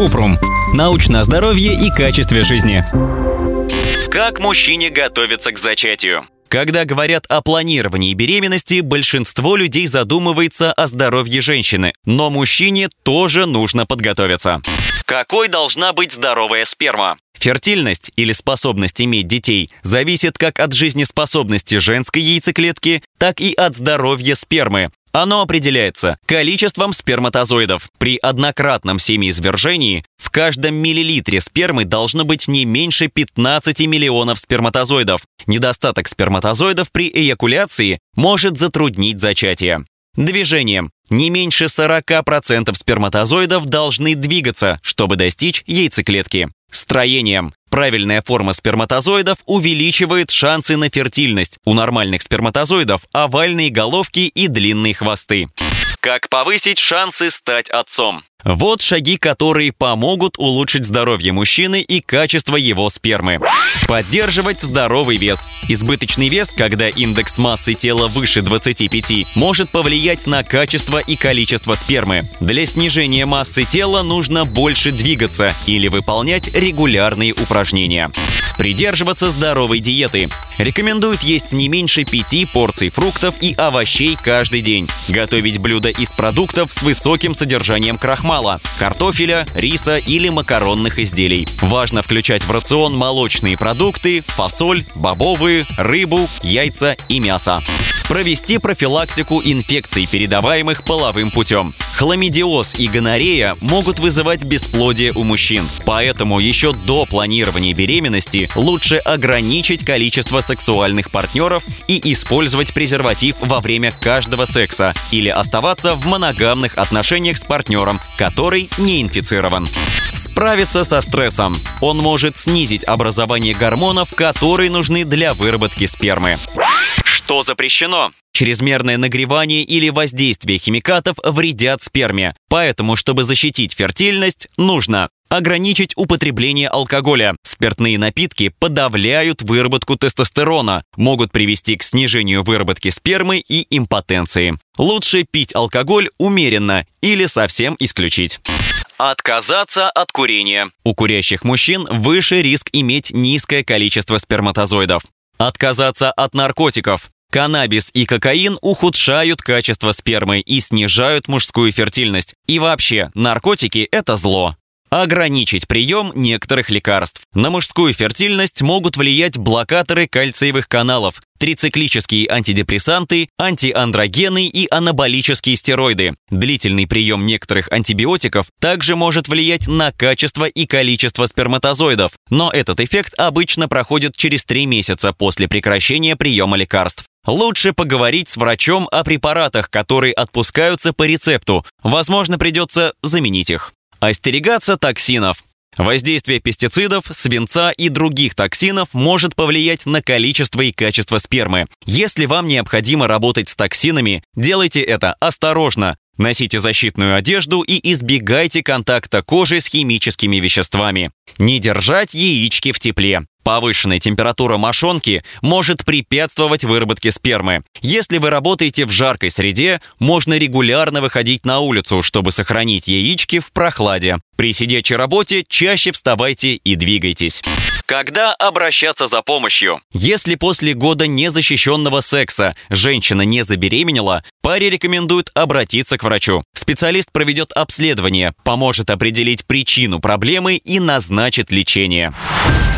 Купрум. Научное здоровье и качестве жизни. Как мужчине готовиться к зачатию? Когда говорят о планировании беременности, большинство людей задумывается о здоровье женщины, но мужчине тоже нужно подготовиться. Какой должна быть здоровая сперма? Фертильность или способность иметь детей зависит как от жизнеспособности женской яйцеклетки, так и от здоровья спермы. Оно определяется количеством сперматозоидов. При однократном семяизвержении в каждом миллилитре спермы должно быть не меньше 15 миллионов сперматозоидов. Недостаток сперматозоидов при эякуляции может затруднить зачатие. Движением. Не меньше 40% сперматозоидов должны двигаться, чтобы достичь яйцеклетки. Строением. Правильная форма сперматозоидов увеличивает шансы на фертильность. У нормальных сперматозоидов овальные головки и длинные хвосты. Как повысить шансы стать отцом? Вот шаги, которые помогут улучшить здоровье мужчины и качество его спермы. Поддерживать здоровый вес. Избыточный вес, когда индекс массы тела выше 25, может повлиять на качество и количество спермы. Для снижения массы тела нужно больше двигаться или выполнять регулярные упражнения. Придерживаться здоровой диеты. Рекомендуют есть не меньше пяти порций фруктов и овощей каждый день. Готовить блюда из продуктов с высоким содержанием крахмала, картофеля, риса или макаронных изделий. Важно включать в рацион молочные продукты, фасоль, бобовые, рыбу, яйца и мясо. Провести профилактику инфекций, передаваемых половым путем. Хламидиоз и гонорея могут вызывать бесплодие у мужчин. Поэтому еще до планирования беременности лучше ограничить количество сексуальных партнеров и использовать презерватив во время каждого секса или оставаться в моногамных отношениях с партнером, который не инфицирован. Справиться со стрессом. Он может снизить образование гормонов, которые нужны для выработки спермы. Что запрещено? Чрезмерное нагревание или воздействие химикатов вредят сперме. Поэтому, чтобы защитить фертильность, нужно ограничить употребление алкоголя. Спиртные напитки подавляют выработку тестостерона, могут привести к снижению выработки спермы и импотенции. Лучше пить алкоголь умеренно или совсем исключить. Отказаться от курения. У курящих мужчин выше риск иметь низкое количество сперматозоидов. Отказаться от наркотиков. Каннабис и кокаин ухудшают качество спермы и снижают мужскую фертильность. И вообще, наркотики – это зло. Ограничить прием некоторых лекарств. На мужскую фертильность могут влиять блокаторы кальциевых каналов, трициклические антидепрессанты, антиандрогены и анаболические стероиды. Длительный прием некоторых антибиотиков также может влиять на качество и количество сперматозоидов, но этот эффект обычно проходит через 3 месяца после прекращения приема лекарств. Лучше поговорить с врачом о препаратах, которые отпускаются по рецепту. Возможно, придется заменить их. Остерегаться токсинов. Воздействие пестицидов, свинца и других токсинов может повлиять на количество и качество спермы. Если вам необходимо работать с токсинами, делайте это осторожно. Носите защитную одежду и избегайте контакта кожи с химическими веществами. Не держать яички в тепле. Повышенная температура мошонки может препятствовать выработке спермы. Если вы работаете в жаркой среде, можно регулярно выходить на улицу, чтобы сохранить яички в прохладе. При сидячей работе чаще вставайте и двигайтесь. Когда обращаться за помощью? Если после года незащищенного секса женщина не забеременела, паре рекомендуют обратиться к врачу. Специалист проведет обследование, поможет определить причину проблемы и назначит лечение.